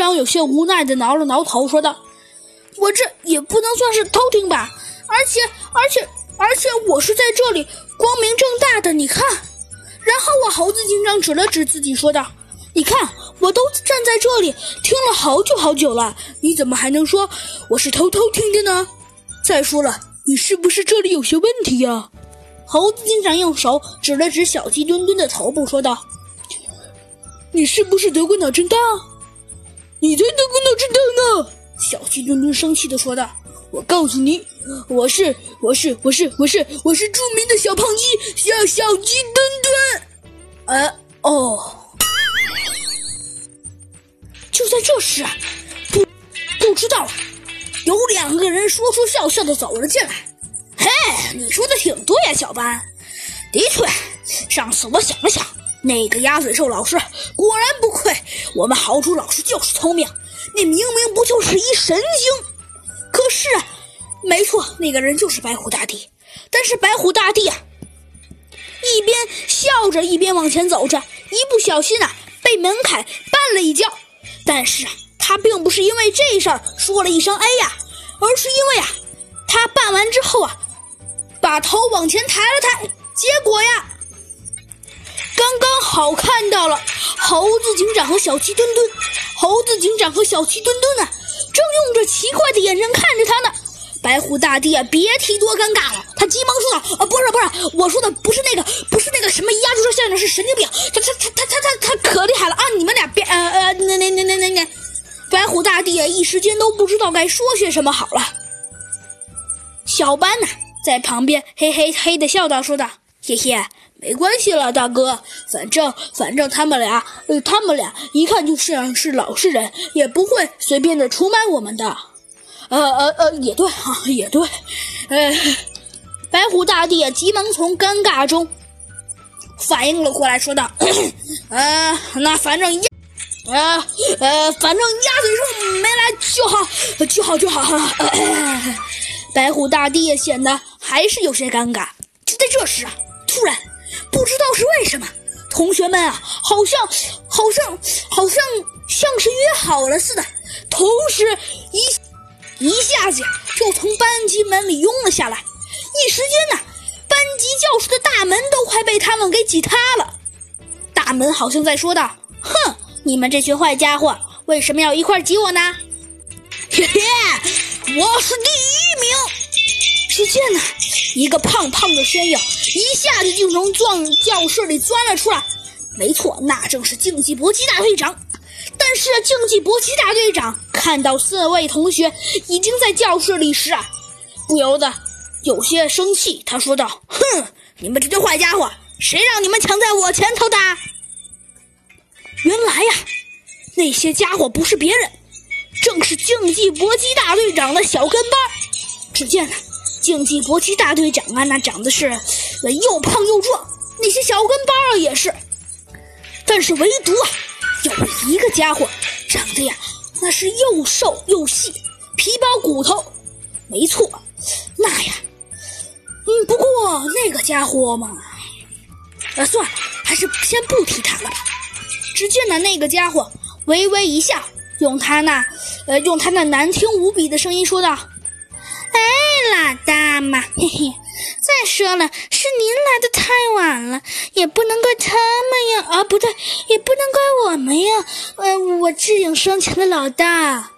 长有些无奈的挠了挠头，说道：“我这也不能算是偷听吧，而且，而且，而且我是在这里光明正大的，你看。”然后我猴子警长指了指自己，说道：“你看，我都站在这里听了好久好久了，你怎么还能说我是偷偷听的呢？再说了，你是不是这里有些问题呀？”猴子警长用手指了指小鸡墩墩的头部，说道：“你是不是得过脑震荡？你才得过脑震荡呢！”小鸡墩墩生气的说道：“我告诉你，我是我是我是我是我是著名的小胖鸡小小鸡墩墩。”呃哦，就在这时，不不知道有两个人说说笑笑的走了进来。嘿，你说的挺对呀，小班。的确，上次我想了想，那个鸭嘴兽老师果然不愧我们豪猪老师就是聪明。那明明不就是一神经？可是，没错，那个人就是白虎大帝。但是白虎大帝啊，一边笑着一边往前走着，一不小心啊，被门槛绊了一跤。但是啊，他并不是因为这事儿说了一声哎呀，而是因为啊，他绊完之后啊。把头往前抬了抬，结果呀，刚刚好看到了猴子警长和小鸡墩墩。猴子警长和小鸡墩墩呢，正用着奇怪的眼神看着他呢。白虎大帝啊，别提多尴尬了。他急忙说道：“啊，不是不是，我说的不是那个，不是那个什么压住说先生是神经病。他他他他他他他可厉害了啊！你们俩别呃呃那那那那那那。”白虎大帝啊，一时间都不知道该说些什么好了。小班呢？在旁边嘿嘿嘿的笑道：“说道，谢谢，没关系了，大哥，反正反正他们俩，呃，他们俩一看就像是老实人，也不会随便的出卖我们的。呃呃呃，也对哈，也对。呃，白虎大帝急忙从尴尬中反应了过来，说道：呃，那反正鸭，呃呃，反正鸭嘴兽没来就好，就好就好哈。白虎大帝显得。”还是有些尴尬。就在这时啊，突然，不知道是为什么，同学们啊，好像，好像，好像像是约好了似的，同时一一下子就从班级门里拥了下来。一时间呢，班级教室的大门都快被他们给挤塌了。大门好像在说道：“哼，你们这群坏家伙，为什么要一块挤我呢？”嘿嘿，我是第一名。只见呢，一个胖胖的身影一下子就从撞教室里钻了出来。没错，那正是竞技搏击大队长。但是竞技搏击大队长看到四位同学已经在教室里时啊，不由得有些生气。他说道：“哼，你们这些坏家伙，谁让你们抢在我前头的？”原来呀，那些家伙不是别人，正是竞技搏击大队长的小跟班。只见呢。竞技搏击大队长啊，那长得是又胖又壮，那些小跟班啊也是，但是唯独啊有一个家伙长得呀那是又瘦又细，皮包骨头。没错，那呀，嗯，不过那个家伙嘛，呃，算了，还是先不提他了吧。只见呢，那个家伙微微一笑，用他那呃用他那难听无比的声音说道。哎老大嘛，嘿嘿。再说了，是您来的太晚了，也不能怪他们呀。啊，不对，也不能怪我们呀。呃，我智勇双全的老大。哼，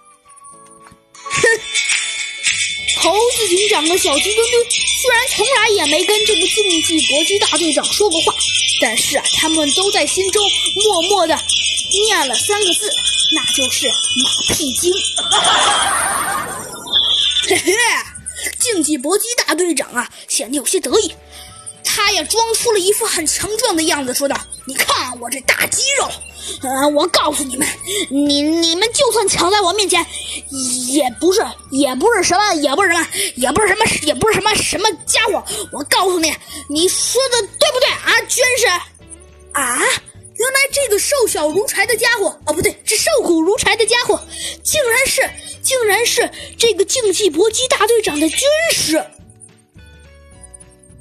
猴子警长和小鸡墩墩虽然从来也没跟这个竞技搏击大队长说过话，但是啊，他们都在心中默默的念了三个字，那就是马屁精。嘿嘿。竞技搏击大队长啊，显得有些得意。他也，装出了一副很强壮的样子，说道：“你看我这大肌肉，呃，我告诉你们，你你们就算抢在我面前，也不是，也不是什么，也不是什么，也不是什么，也不是什么什么家伙。我告诉你，你说的对不对啊？居然是啊！原来这个瘦小如柴的家伙，哦，不对，是瘦骨如柴的家伙，竟然是。”竟然是这个竞技搏击大队长的军师。